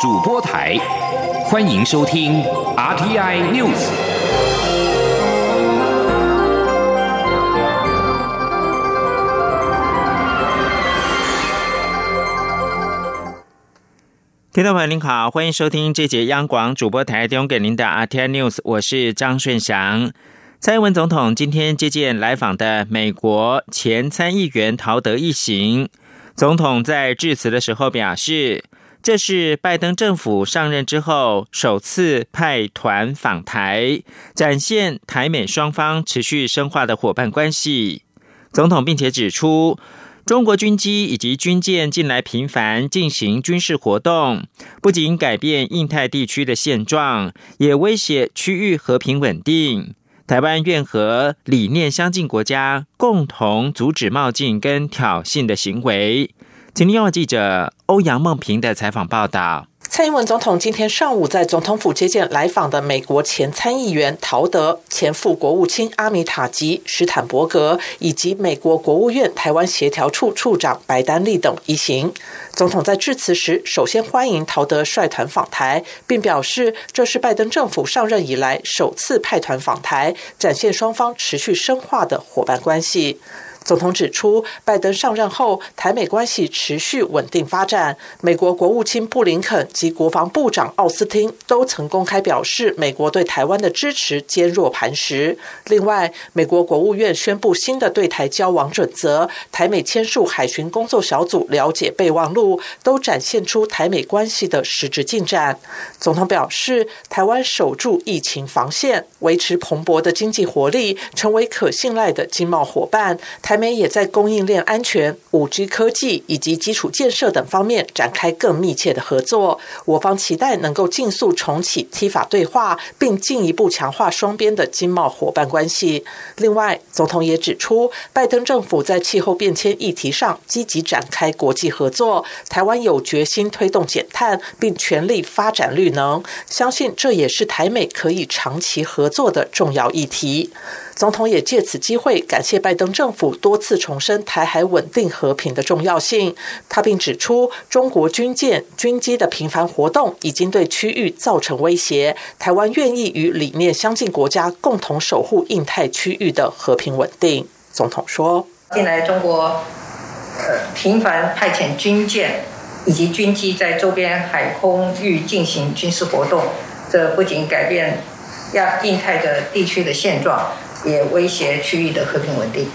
主播台，欢迎收听 RTI News。听众朋友您好，欢迎收听这节央广主播台提供给您的 RTI News，我是张顺祥。蔡英文总统今天接见来访的美国前参议员陶德一行。总统在致辞的时候表示，这是拜登政府上任之后首次派团访台，展现台美双方持续深化的伙伴关系。总统并且指出，中国军机以及军舰近来频繁进行军事活动，不仅改变印太地区的现状，也威胁区域和平稳定。台湾愿和理念相近国家共同阻止冒进跟挑衅的行为。请听记者欧阳梦平的采访报道。蔡英文总统今天上午在总统府接见来访的美国前参议员陶德、前副国务卿阿米塔吉、史坦伯格以及美国国务院台湾协调处处长白丹利等一行。总统在致辞时，首先欢迎陶德率团访台，并表示这是拜登政府上任以来首次派团访台，展现双方持续深化的伙伴关系。总统指出，拜登上任后，台美关系持续稳定发展。美国国务卿布林肯及国防部长奥斯汀都曾公开表示，美国对台湾的支持坚若磐石。另外，美国国务院宣布新的对台交往准则，台美签署海巡工作小组了解备忘录，都展现出台美关系的实质进展。总统表示，台湾守住疫情防线，维持蓬勃的经济活力，成为可信赖的经贸伙伴。台美也在供应链安全、五 G 科技以及基础建设等方面展开更密切的合作。我方期待能够尽速重启 T 法对话，并进一步强化双边的经贸伙伴关系。另外，总统也指出，拜登政府在气候变迁议题上积极展开国际合作，台湾有决心推动减碳，并全力发展绿能，相信这也是台美可以长期合作的重要议题。总统也借此机会感谢拜登政府多次重申台海稳定和平的重要性。他并指出，中国军舰、军机的频繁活动已经对区域造成威胁。台湾愿意与理念相近国家共同守护印太区域的和平稳定。总统说：“近来中国频繁派遣军舰以及军机在周边海空域进行军事活动，这不仅改变亚印太的地区的现状。”也威胁区域的和平稳定。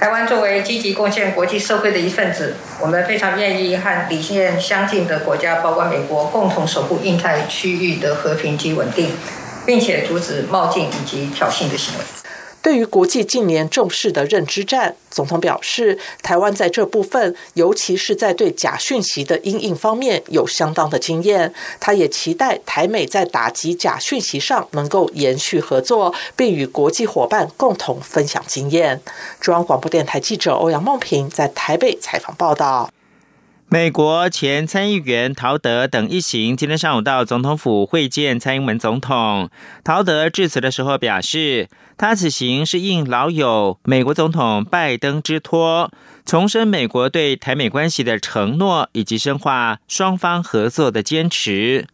台湾作为积极贡献国际社会的一份子，我们非常愿意和理念相近的国家，包括美国，共同守护印太区域的和平及稳定，并且阻止冒进以及挑衅的行为。对于国际近年重视的认知战，总统表示，台湾在这部分，尤其是在对假讯息的阴影方面，有相当的经验。他也期待台美在打击假讯息上能够延续合作，并与国际伙伴共同分享经验。中央广播电台记者欧阳梦平在台北采访报道。美国前参议员陶德等一行今天上午到总统府会见蔡英文总统。陶德致辞的时候表示，他此行是应老友美国总统拜登之托，重申美国对台美关系的承诺，以及深化双方合作的坚持。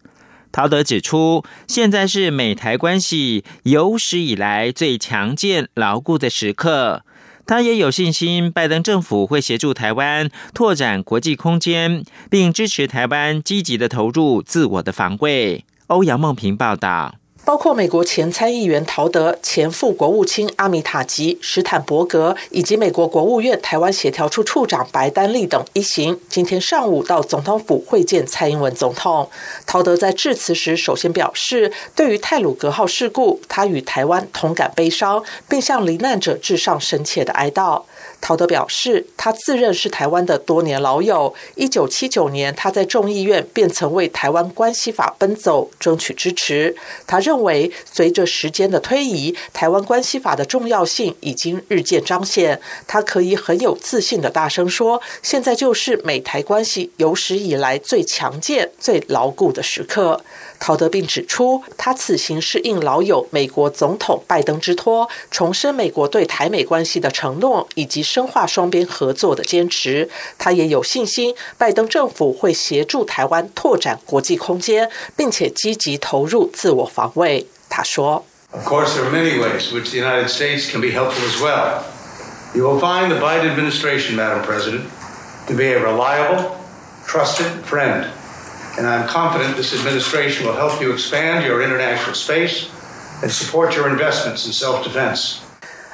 陶德指出，现在是美台关系有史以来最强健牢固的时刻。他也有信心，拜登政府会协助台湾拓展国际空间，并支持台湾积极的投入自我的防卫。欧阳梦平报道。包括美国前参议员陶德、前副国务卿阿米塔吉、史坦伯格，以及美国国务院台湾协调处处长白丹利等一行，今天上午到总统府会见蔡英文总统。陶德在致辞时，首先表示，对于泰鲁格号事故，他与台湾同感悲伤，并向罹难者致上深切的哀悼。陶德表示，他自认是台湾的多年老友。一九七九年，他在众议院便曾为台湾关系法奔走，争取支持。他认为，随着时间的推移，台湾关系法的重要性已经日渐彰显。他可以很有自信的大声说：“现在就是美台关系有史以来最强健、最牢固的时刻。”陶德并指出，他此行是应老友美国总统拜登之托，重申美国对台美关系的承诺，以及深化双边合作的坚持。他也有信心，拜登政府会协助台湾拓展国际空间，并且积极投入自我防卫。他说：“Of course, there are many ways which the United States can be helpful as well. You will find the Biden administration, Madam President, to be a reliable, trusted friend, and I'm confident this administration will help you expand your international space and support your investments in self-defense.”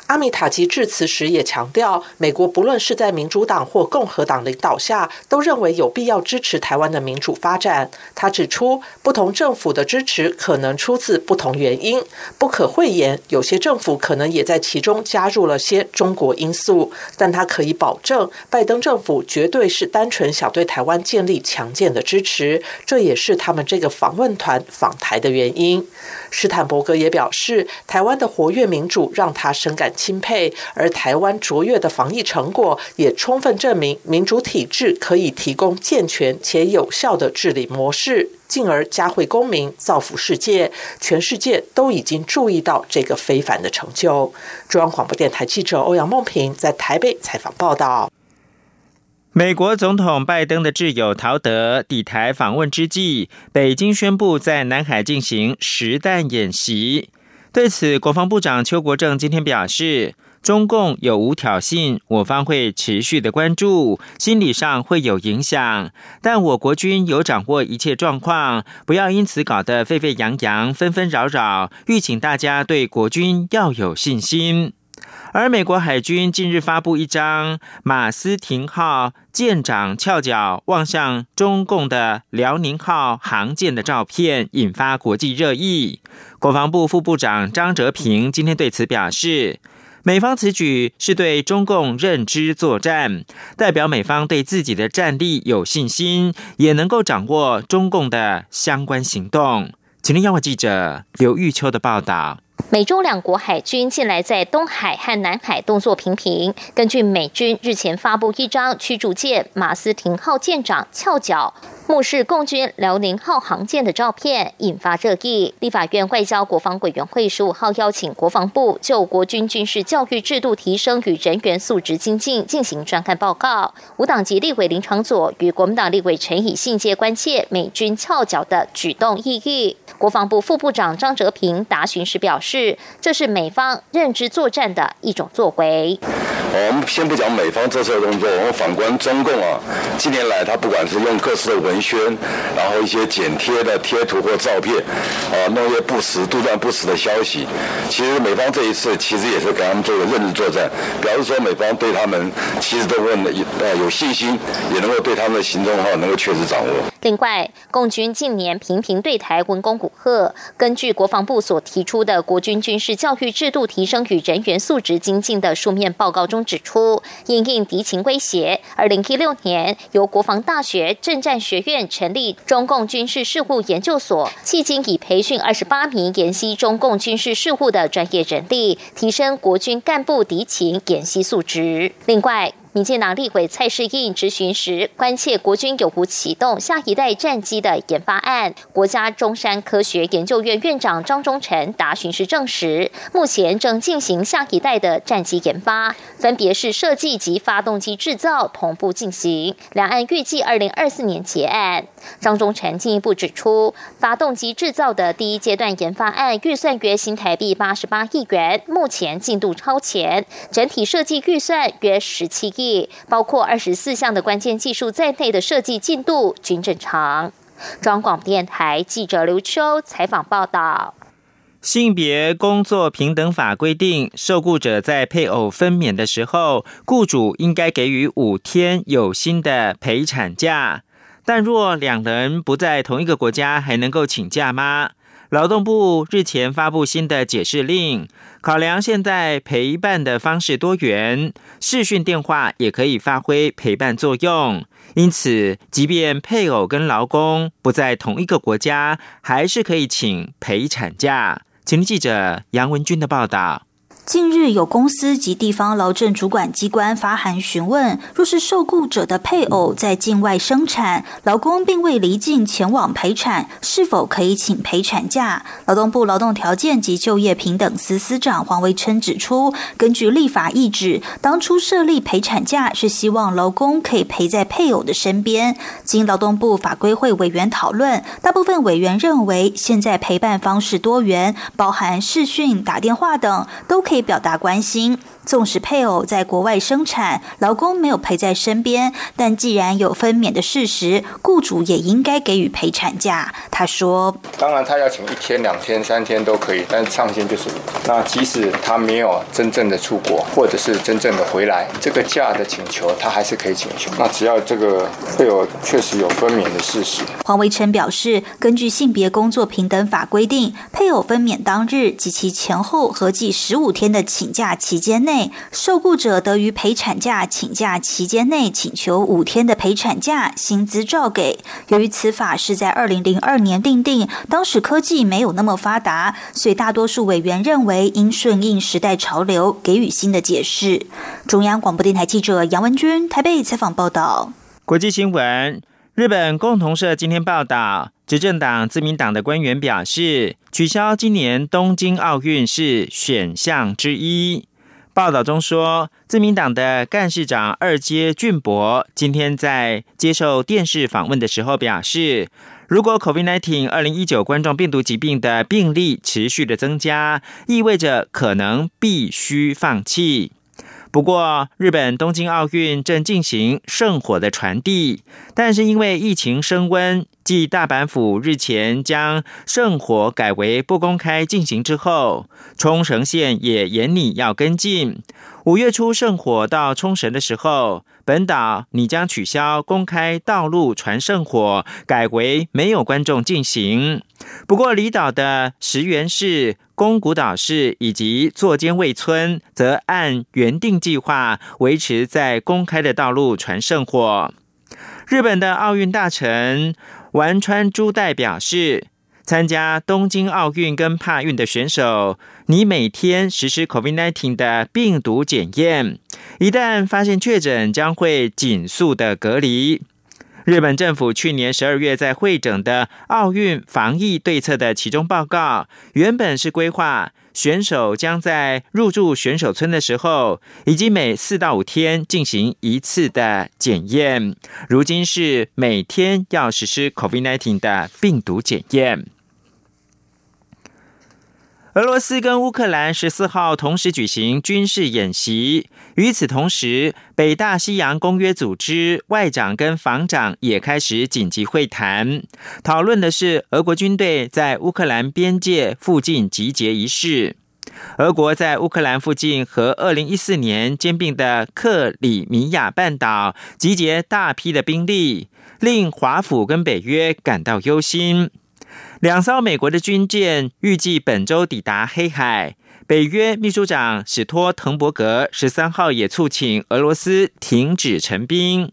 阿米塔吉致辞时也强调，美国不论是在民主党或共和党领导下，都认为有必要支持台湾的民主发展。他指出，不同政府的支持可能出自不同原因，不可讳言，有些政府可能也在其中加入了些中国因素。但他可以保证，拜登政府绝对是单纯想对台湾建立强健的支持，这也是他们这个访问团访台的原因。斯坦伯格也表示，台湾的活跃民主让他深感钦佩，而台湾卓越的防疫成果也充分证明，民主体制可以提供健全且有效的治理模式，进而嘉惠公民、造福世界。全世界都已经注意到这个非凡的成就。中央广播电台记者欧阳梦平在台北采访报道。美国总统拜登的挚友陶德抵台访问之际，北京宣布在南海进行实弹演习。对此，国防部长邱国正今天表示，中共有无挑衅，我方会持续的关注，心理上会有影响，但我国军有掌握一切状况，不要因此搞得沸沸扬扬、纷纷扰扰，吁请大家对国军要有信心。而美国海军近日发布一张马斯廷号舰长翘脚望向中共的辽宁号航舰的照片，引发国际热议。国防部副部长张哲平今天对此表示，美方此举是对中共认知作战，代表美方对自己的战力有信心，也能够掌握中共的相关行动。请听央广记者刘玉秋的报道。美中两国海军近来在东海和南海动作频频。根据美军日前发布一张驱逐舰马斯廷号舰长翘角。目视共军辽宁号航舰的照片引发热议。立法院外交国防委员会十五号邀请国防部就国军军事教育制度提升与人员素质精进进行专案报告。无党籍立委林长佐与国民党立委陈以信皆关切美军翘脚的举动意义。国防部副部长张哲平答询时表示，这是美方认知作战的一种作为。我们先不讲美方这次的动作，我们反观中共啊，近年来他不管是用各式的文宣，然后一些剪贴的贴图或照片，啊，弄一些不实、杜撰不实的消息。其实美方这一次其实也是给他们做个认知作战，表示说美方对他们其实都问呃有信心，也能够对他们的行动哈能够确实掌握。另外，共军近年频频对台文攻武赫，根据国防部所提出的国军军事教育制度提升与人员素质精进的书面报告中。指出，因应敌情威胁，二零一六年由国防大学政战学院成立中共军事事务研究所，迄今已培训二十八名研习中共军事事务的专业人力，提升国军干部敌情演习素质。另外，民进党立委蔡世应质询时，关切国军有无启动下一代战机的研发案。国家中山科学研究院院长张忠诚答询时证实，目前正进行下一代的战机研发，分别是设计及发动机制造同步进行。两岸预计二零二四年结案。张忠诚进一步指出，发动机制造的第一阶段研发案预算约新台币八十八亿元，目前进度超前，整体设计预算约十七亿。包括二十四项的关键技术在内的设计进度均正常。中广电台记者刘秋采访报道。性别工作平等法规定，受雇者在配偶分娩的时候，雇主应该给予五天有薪的陪产假。但若两人不在同一个国家，还能够请假吗？劳动部日前发布新的解释令，考量现在陪伴的方式多元，视讯电话也可以发挥陪伴作用。因此，即便配偶跟劳工不在同一个国家，还是可以请陪产假。请记者杨文军的报道。近日有公司及地方劳政主管机关发函询问，若是受雇者的配偶在境外生产，劳工并未离境前往陪产，是否可以请陪产假？劳动部劳动条件及就业平等司司长黄维琛指出，根据立法意旨，当初设立陪产假是希望劳工可以陪在配偶的身边。经劳动部法规会委员讨论，大部分委员认为，现在陪伴方式多元，包含视讯、打电话等，都可以。可以表达关心。纵使配偶在国外生产，劳工没有陪在身边，但既然有分娩的事实，雇主也应该给予陪产假。他说：“当然，他要请一天、两天、三天都可以，但上限就是那即使他没有真正的出国，或者是真正的回来，这个假的请求他还是可以请求。那只要这个配偶确实有分娩的事实。”黄维琛表示，根据性别工作平等法规定，配偶分娩当日及其前后合计十五天的请假期间内。受雇者得于陪产假请假期间内请求五天的陪产假，薪资照给。由于此法是在二零零二年订定，当时科技没有那么发达，所以大多数委员认为应顺应时代潮流，给予新的解释。中央广播电台记者杨文君台北采访报道。国际新闻：日本共同社今天报道，执政党自民党的官员表示，取消今年东京奥运是选项之一。报道中说，自民党的干事长二阶俊博今天在接受电视访问的时候表示，如果 COVID-19 二零一九冠状病毒疾病的病例持续的增加，意味着可能必须放弃。不过，日本东京奥运正进行圣火的传递，但是因为疫情升温，继大阪府日前将圣火改为不公开进行之后，冲绳县也严拟要跟进。五月初圣火到冲绳的时候，本岛拟将取消公开道路传圣火，改为没有观众进行。不过，离岛的石原市。宫古岛市以及座间卫村则按原定计划维持在公开的道路传圣火。日本的奥运大臣丸川珠代表示，参加东京奥运跟帕运的选手，你每天实施 COVID-19 的病毒检验，一旦发现确诊，将会紧速的隔离。日本政府去年十二月在会诊的奥运防疫对策的其中报告，原本是规划选手将在入住选手村的时候，以及每四到五天进行一次的检验，如今是每天要实施 COVID-19 的病毒检验。俄罗斯跟乌克兰十四号同时举行军事演习。与此同时，北大西洋公约组织外长跟防长也开始紧急会谈，讨论的是俄国军队在乌克兰边界附近集结一事。俄国在乌克兰附近和二零一四年兼并的克里米亚半岛集结大批的兵力，令华府跟北约感到忧心。两艘美国的军舰预计本周抵达黑海。北约秘书长史托滕伯格十三号也促请俄罗斯停止成兵。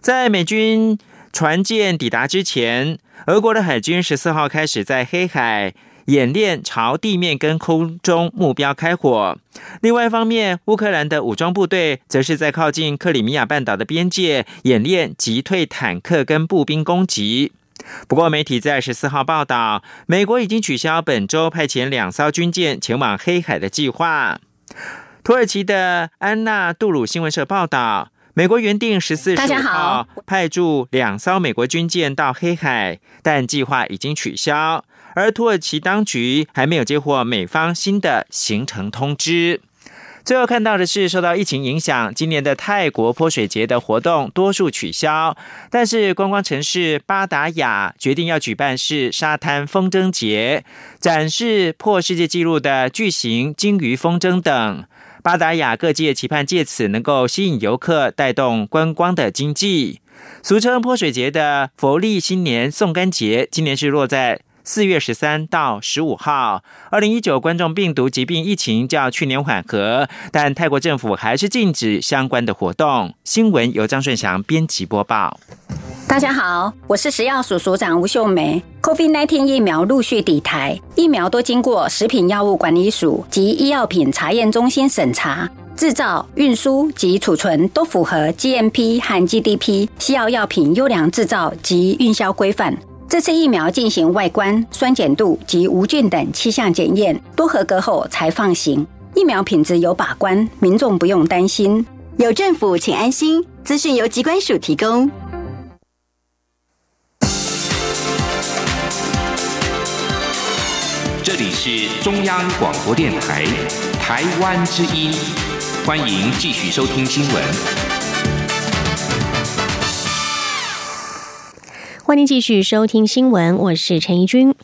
在美军船舰抵达之前，俄国的海军十四号开始在黑海演练朝地面跟空中目标开火。另外一方面，乌克兰的武装部队则是在靠近克里米亚半岛的边界演练击退坦克跟步兵攻击。不过，媒体在十四号报道，美国已经取消本周派遣两艘军舰前往黑海的计划。土耳其的安娜杜鲁新闻社报道，美国原定十四号派驻两艘美国军舰到黑海，但计划已经取消，而土耳其当局还没有接获美方新的行程通知。最后看到的是，受到疫情影响，今年的泰国泼水节的活动多数取消。但是观光城市巴达雅决定要举办是沙滩风筝节，展示破世界纪录的巨型鲸鱼风筝等。巴达雅各界期盼借此能够吸引游客，带动观光的经济。俗称泼水节的佛历新年送干节，今年是落在。四月十三到十五号，二零一九冠状病毒疾病疫情较去年缓和，但泰国政府还是禁止相关的活动。新闻由张顺祥编辑播报。大家好，我是食药署署长吴秀梅。COVID-19 疫苗陆续抵台，疫苗都经过食品药物管理署及医药品查验中心审查，制造、运输及储存都符合 GMP 和 GDP 西药药品优良制造及运销规范。这次疫苗进行外观、酸碱度及无菌等七项检验，都合格后才放行。疫苗品质有把关，民众不用担心。有政府，请安心。资讯由机关署提供。这里是中央广播电台台湾之音，欢迎继续收听新闻。欢迎继续收听新闻，我是陈怡君。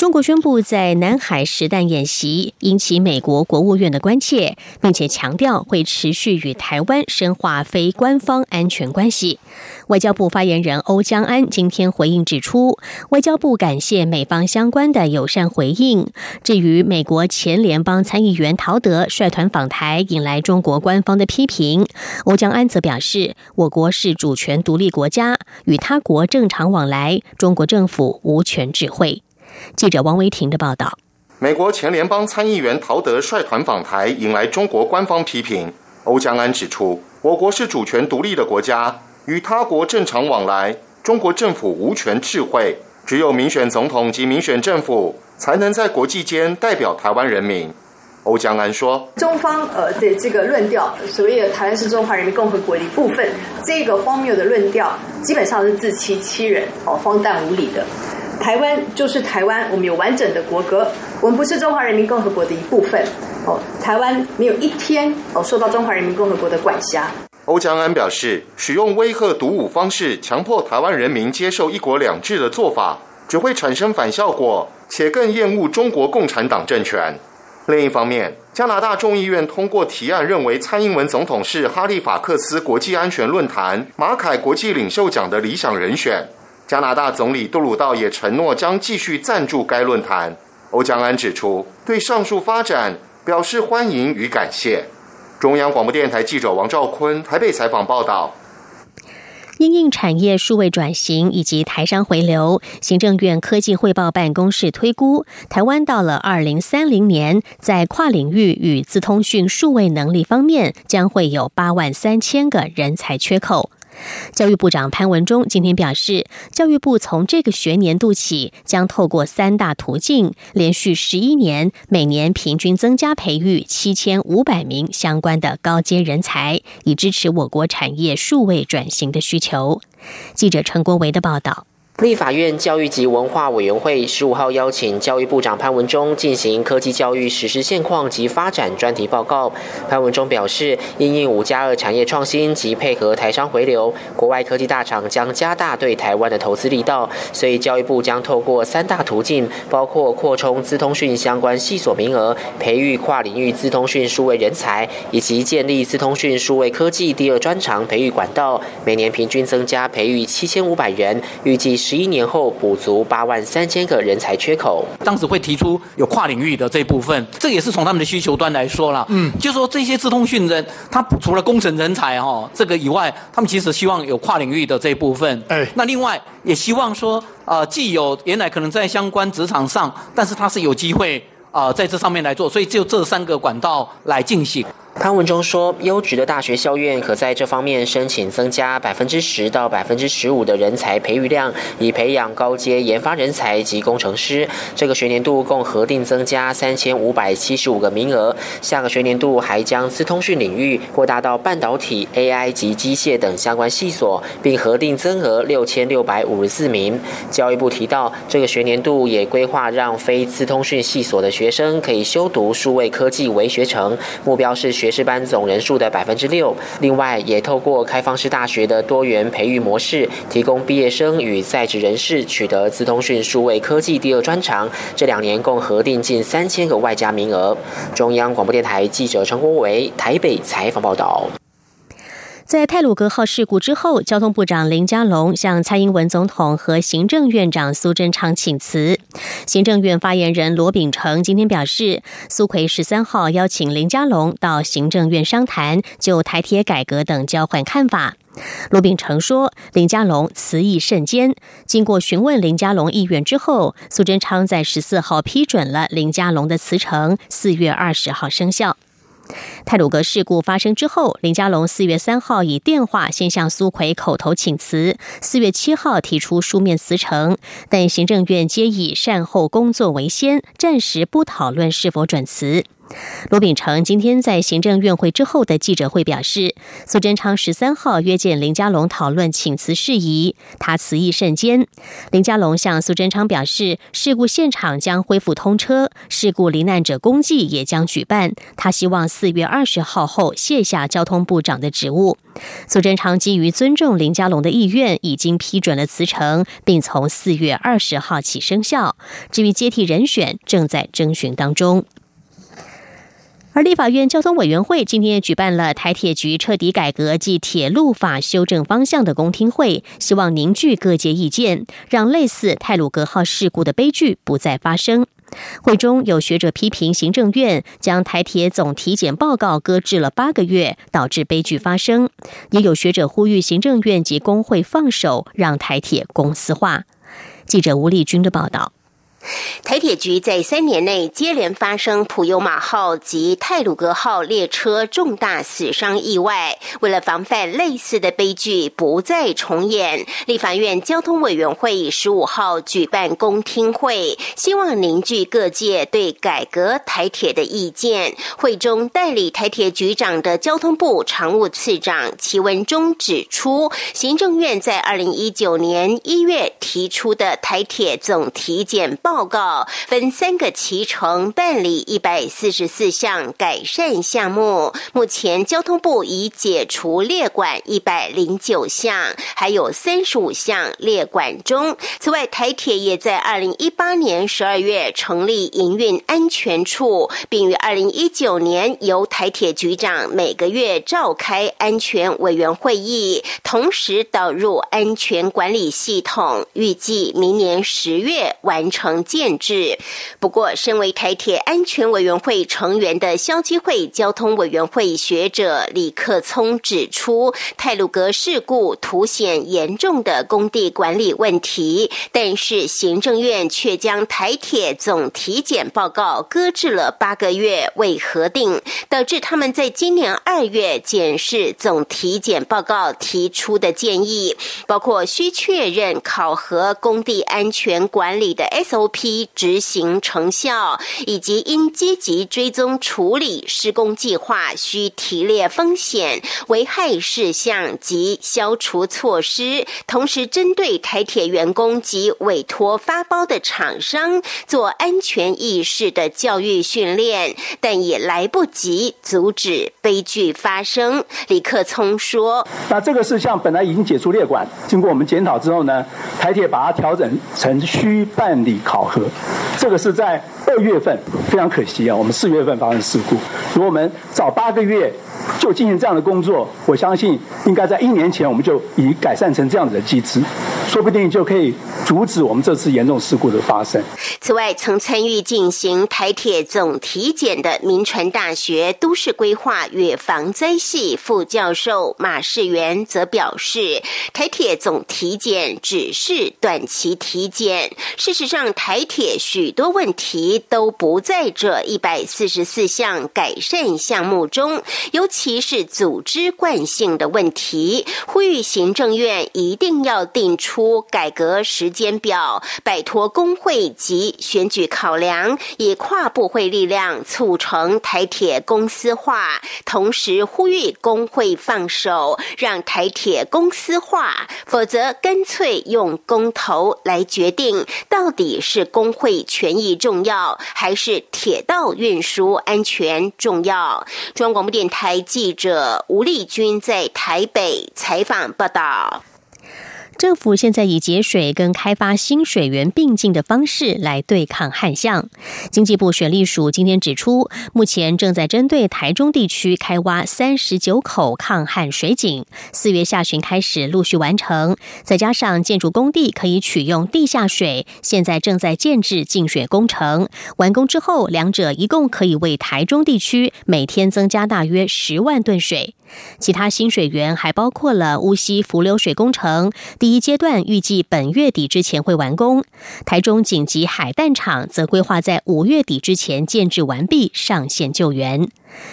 中国宣布在南海实弹演习，引起美国国务院的关切，并且强调会持续与台湾深化非官方安全关系。外交部发言人欧江安今天回应指出，外交部感谢美方相关的友善回应。至于美国前联邦参议员陶德率团访台，引来中国官方的批评，欧江安则表示，我国是主权独立国家，与他国正常往来，中国政府无权智慧。记者王维婷的报道：美国前联邦参议员陶德率团访台，引来中国官方批评。欧江安指出，我国是主权独立的国家。与他国正常往来，中国政府无权智慧，只有民选总统及民选政府才能在国际间代表台湾人民。欧江安说：“中方呃的这个论调，所谓的台湾是中华人民共和国的一部分，这个荒谬的论调基本上是自欺欺人，哦，荒诞无理的。台湾就是台湾，我们有完整的国格，我们不是中华人民共和国的一部分，哦，台湾没有一天哦受到中华人民共和国的管辖。”欧江安表示，使用威吓毒武方式强迫台湾人民接受“一国两制”的做法，只会产生反效果，且更厌恶中国共产党政权。另一方面，加拿大众议院通过提案，认为蔡英文总统是哈利法克斯国际安全论坛马凯国际领袖奖的理想人选。加拿大总理杜鲁道也承诺将继续赞助该论坛。欧江安指出，对上述发展表示欢迎与感谢。中央广播电台记者王兆坤台北采访报道：因应产业数位转型以及台商回流，行政院科技汇报办公室推估，台湾到了二零三零年，在跨领域与自通讯数位能力方面，将会有八万三千个人才缺口。教育部长潘文忠今天表示，教育部从这个学年度起，将透过三大途径，连续十一年，每年平均增加培育七千五百名相关的高阶人才，以支持我国产业数位转型的需求。记者陈国维的报道。立法院教育及文化委员会十五号邀请教育部长潘文忠进行科技教育实施现况及发展专题报告。潘文忠表示，因应五加二产业创新及配合台商回流，国外科技大厂将加大对台湾的投资力道，所以教育部将透过三大途径，包括扩充资通讯相关系所名额，培育跨领域资通讯数位人才，以及建立资通讯数位科技第二专长培育管道，每年平均增加培育七千五百人，预计。十一年后补足八万三千个人才缺口。当时会提出有跨领域的这部分，这也是从他们的需求端来说了。嗯，就说这些自通讯人，他除了工程人才哈这个以外，他们其实希望有跨领域的这一部分。哎，那另外也希望说，呃，既有原来可能在相关职场上，但是他是有机会啊在这上面来做，所以就这三个管道来进行。潘文中说，优质的大学校院可在这方面申请增加百分之十到百分之十五的人才培育量，以培养高阶研发人才及工程师。这个学年度共核定增加三千五百七十五个名额，下个学年度还将资通讯领域扩大到半导体、AI 及机械等相关系所，并核定增额六千六百五十四名。教育部提到，这个学年度也规划让非资通讯系所的学生可以修读数位科技微学程，目标是学。学士班总人数的百分之六。另外，也透过开放式大学的多元培育模式，提供毕业生与在职人士取得资通讯数位科技第二专长。这两年共核定近三千个外加名额。中央广播电台记者陈国维台北采访报道。在泰鲁格号事故之后，交通部长林佳龙向蔡英文总统和行政院长苏贞昌请辞。行政院发言人罗秉成今天表示，苏奎十三号邀请林佳龙到行政院商谈，就台铁改革等交换看法。罗秉成说，林佳龙辞意甚坚。经过询问林佳龙意愿之后，苏贞昌在十四号批准了林佳龙的辞呈，四月二十号生效。泰鲁格事故发生之后，林佳龙四月三号以电话先向苏奎口头请辞，四月七号提出书面辞呈，但行政院皆以善后工作为先，暂时不讨论是否准辞。罗秉成今天在行政院会之后的记者会表示，苏贞昌十三号约见林佳龙讨论请辞事宜，他辞意甚坚。林佳龙向苏贞昌表示，事故现场将恢复通车，事故罹难者公祭也将举办。他希望四月二十号后卸下交通部长的职务。苏贞昌基于尊重林佳龙的意愿，已经批准了辞呈，并从四月二十号起生效。至于接替人选，正在征询当中。而立法院交通委员会今天也举办了台铁局彻底改革及铁路法修正方向的公听会，希望凝聚各界意见，让类似泰鲁格号事故的悲剧不再发生。会中有学者批评行政院将台铁总体检报告搁置了八个月，导致悲剧发生；也有学者呼吁行政院及工会放手，让台铁公司化。记者吴丽君的报道。台铁局在三年内接连发生普悠玛号及泰鲁格号列车重大死伤意外，为了防范类似的悲剧不再重演，立法院交通委员会十五号举办公听会，希望凝聚各界对改革台铁的意见。会中代理台铁局长的交通部常务次长齐文忠指出，行政院在二零一九年一月提出的台铁总体检报。报告分三个期程办理一百四十四项改善项目，目前交通部已解除列管一百零九项，还有三十五项列管中。此外，台铁也在二零一八年十二月成立营运安全处，并于二零一九年由台铁局长每个月召开安全委员会议，同时导入安全管理系统，预计明年十月完成。建制。不过，身为台铁安全委员会成员的消基会交通委员会学者李克聪指出，泰鲁格事故凸显严重的工地管理问题，但是行政院却将台铁总体检报告搁置了八个月未核定，导致他们在今年二月检视总体检报告提出的建议，包括需确认考核工地安全管理的 S.O。批执行成效，以及应积极追踪处理施工计划需提列风险、危害事项及消除措施，同时针对台铁员工及委托发包的厂商做安全意识的教育训练，但也来不及阻止悲剧发生。李克聪说：“那这个事项本来已经解除列管，经过我们检讨之后呢，台铁把它调整成需办理考。”和这个是在二月份，非常可惜啊，我们四月份发生事故。如果我们早八个月就进行这样的工作，我相信应该在一年前我们就已改善成这样子的机制，说不定就可以阻止我们这次严重事故的发生。此外，曾参与进行台铁总体检的民传大学都市规划与防灾系副教授马世元则表示，台铁总体检只是短期体检，事实上台。台铁许多问题都不在这一百四十四项改善项目中，尤其是组织惯性的问题。呼吁行政院一定要定出改革时间表，摆脱工会及选举考量，以跨部会力量促成台铁公司化。同时呼吁工会放手，让台铁公司化，否则干脆用公投来决定到底是。是工会权益重要，还是铁道运输安全重要？中央广播电台记者吴丽君在台北采访报道。政府现在以节水跟开发新水源并进的方式来对抗旱象。经济部水利署今天指出，目前正在针对台中地区开挖三十九口抗旱水井，四月下旬开始陆续完成。再加上建筑工地可以取用地下水，现在正在建制净水工程。完工之后，两者一共可以为台中地区每天增加大约十万吨水。其他新水源还包括了乌溪浮流水工程，第一阶段预计本月底之前会完工；台中紧急海淡厂则规划在五月底之前建制完毕，上线救援。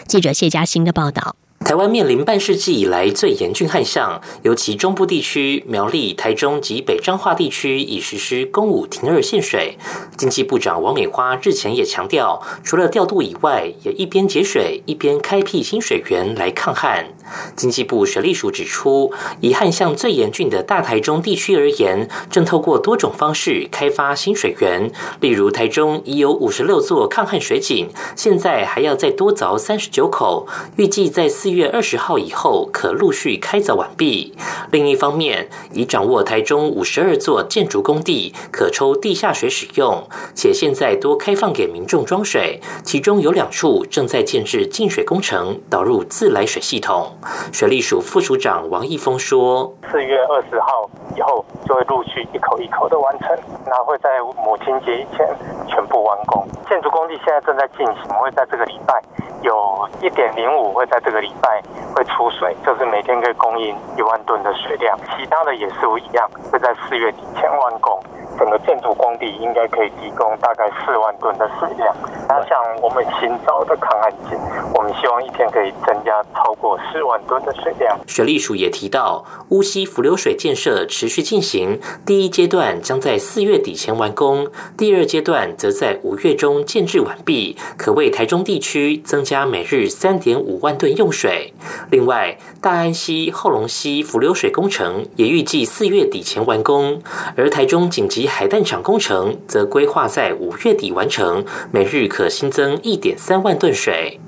记者谢嘉欣的报道。台湾面临半世纪以来最严峻旱象，尤其中部地区苗栗、台中及北彰化地区已实施公五停二限水。经济部长王美花日前也强调，除了调度以外，也一边节水一边开辟新水源来抗旱。经济部水利署指出，以旱象最严峻的大台中地区而言，正透过多种方式开发新水源，例如台中已有五十六座抗旱水井，现在还要再多凿三十九口，预计在四。月二十号以后可陆续开凿完毕。另一方面，已掌握台中五十二座建筑工地可抽地下水使用，且现在多开放给民众装水。其中有两处正在建制净水工程，导入自来水系统。水利署副署长王义峰说：“四月二十号以后就会陆续一口一口的完成，那会在母亲节以前全部完工。建筑工地现在正在进行，会在这个礼拜。”有一点零五会在这个礼拜会出水，就是每天可以供应一万吨的水量，其他的也是一样，会在四月底前完工。整个建筑工地应该可以提供大概四万吨的水量。那像我们新造的抗旱井，我们希望一天可以增加超过四万吨的水量。水利署也提到，乌溪浮流水建设持续进行，第一阶段将在四月底前完工，第二阶段则在五月中建制完毕，可为台中地区增加每日三点五万吨用水。另外，大安溪、后龙溪浮流水工程也预计四月底前完工，而台中紧急海淡厂工程则规划在五月底完成，每日可新增一点三万吨水。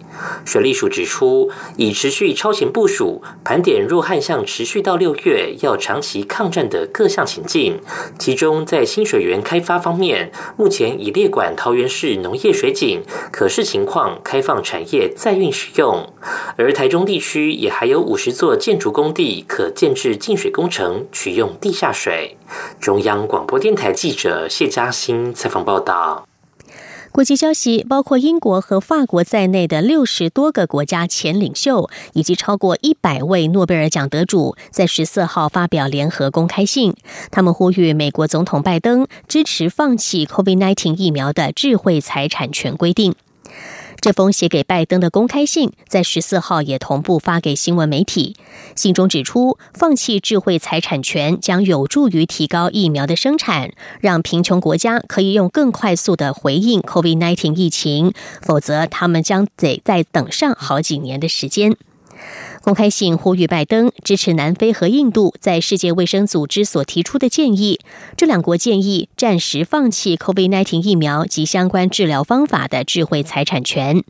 水利署指出，已持续超前部署，盘点若旱象持续到六月要长期抗战的各项情境。其中，在新水源开发方面，目前已列管桃园市农业水井，可视情况开放产业再运使用。而台中地区也还有五十座建筑工地可建制净水工程，取用地下水。中央广播电台记者谢嘉欣采访报道。国际消息，包括英国和法国在内的六十多个国家前领袖，以及超过一百位诺贝尔奖得主，在十四号发表联合公开信，他们呼吁美国总统拜登支持放弃 COVID-19 疫苗的智慧财产权规定。这封写给拜登的公开信，在十四号也同步发给新闻媒体。信中指出，放弃智慧财产权将有助于提高疫苗的生产，让贫穷国家可以用更快速的回应 COVID-19 疫情，否则他们将得再等上好几年的时间。公开信呼吁拜登支持南非和印度在世界卫生组织所提出的建议。这两国建议暂时放弃 COVID-19 疫苗及相关治疗方法的智慧财产权。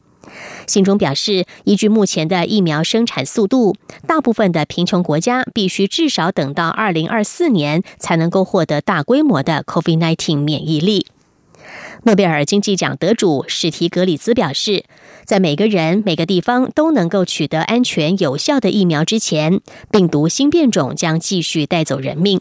信中表示，依据目前的疫苗生产速度，大部分的贫穷国家必须至少等到2024年才能够获得大规模的 COVID-19 免疫力。诺贝尔经济奖得主史提格里兹表示，在每个人、每个地方都能够取得安全有效的疫苗之前，病毒新变种将继续带走人命。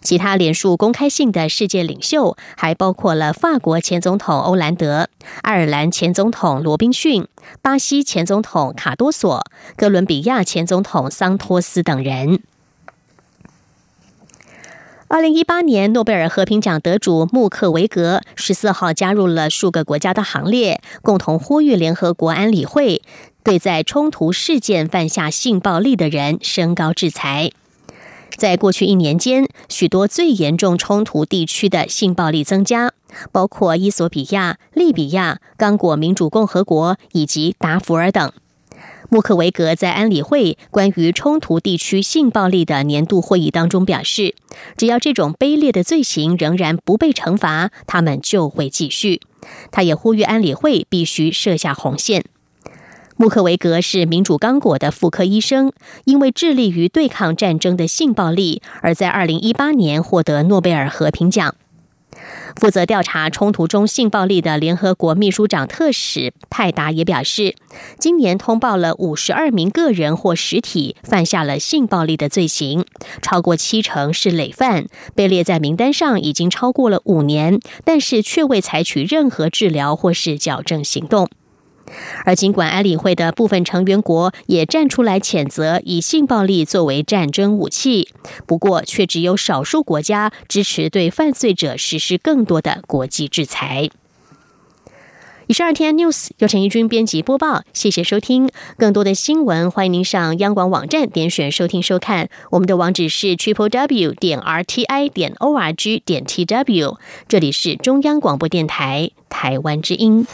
其他连署公开信的世界领袖还包括了法国前总统欧兰德、爱尔兰前总统罗宾逊、巴西前总统卡多索、哥伦比亚前总统桑托斯等人。二零一八年诺贝尔和平奖得主穆克维格十四号加入了数个国家的行列，共同呼吁联合国安理会对在冲突事件犯下性暴力的人升高制裁。在过去一年间，许多最严重冲突地区的性暴力增加，包括伊索比亚、利比亚、刚果民主共和国以及达弗尔等。穆克维格在安理会关于冲突地区性暴力的年度会议当中表示，只要这种卑劣的罪行仍然不被惩罚，他们就会继续。他也呼吁安理会必须设下红线。穆克维格是民主刚果的妇科医生，因为致力于对抗战争的性暴力，而在二零一八年获得诺贝尔和平奖。负责调查冲突中性暴力的联合国秘书长特使泰达也表示，今年通报了五十二名个人或实体犯下了性暴力的罪行，超过七成是累犯，被列在名单上已经超过了五年，但是却未采取任何治疗或是矫正行动。而尽管安理会的部分成员国也站出来谴责以性暴力作为战争武器，不过却只有少数国家支持对犯罪者实施更多的国际制裁。以上 RT News 由陈义军编辑播报，谢谢收听。更多的新闻，欢迎您上央广网站点选收听收看。我们的网址是 triple w 点 r t i 点 o r g 点 t w。这里是中央广播电台台湾之音。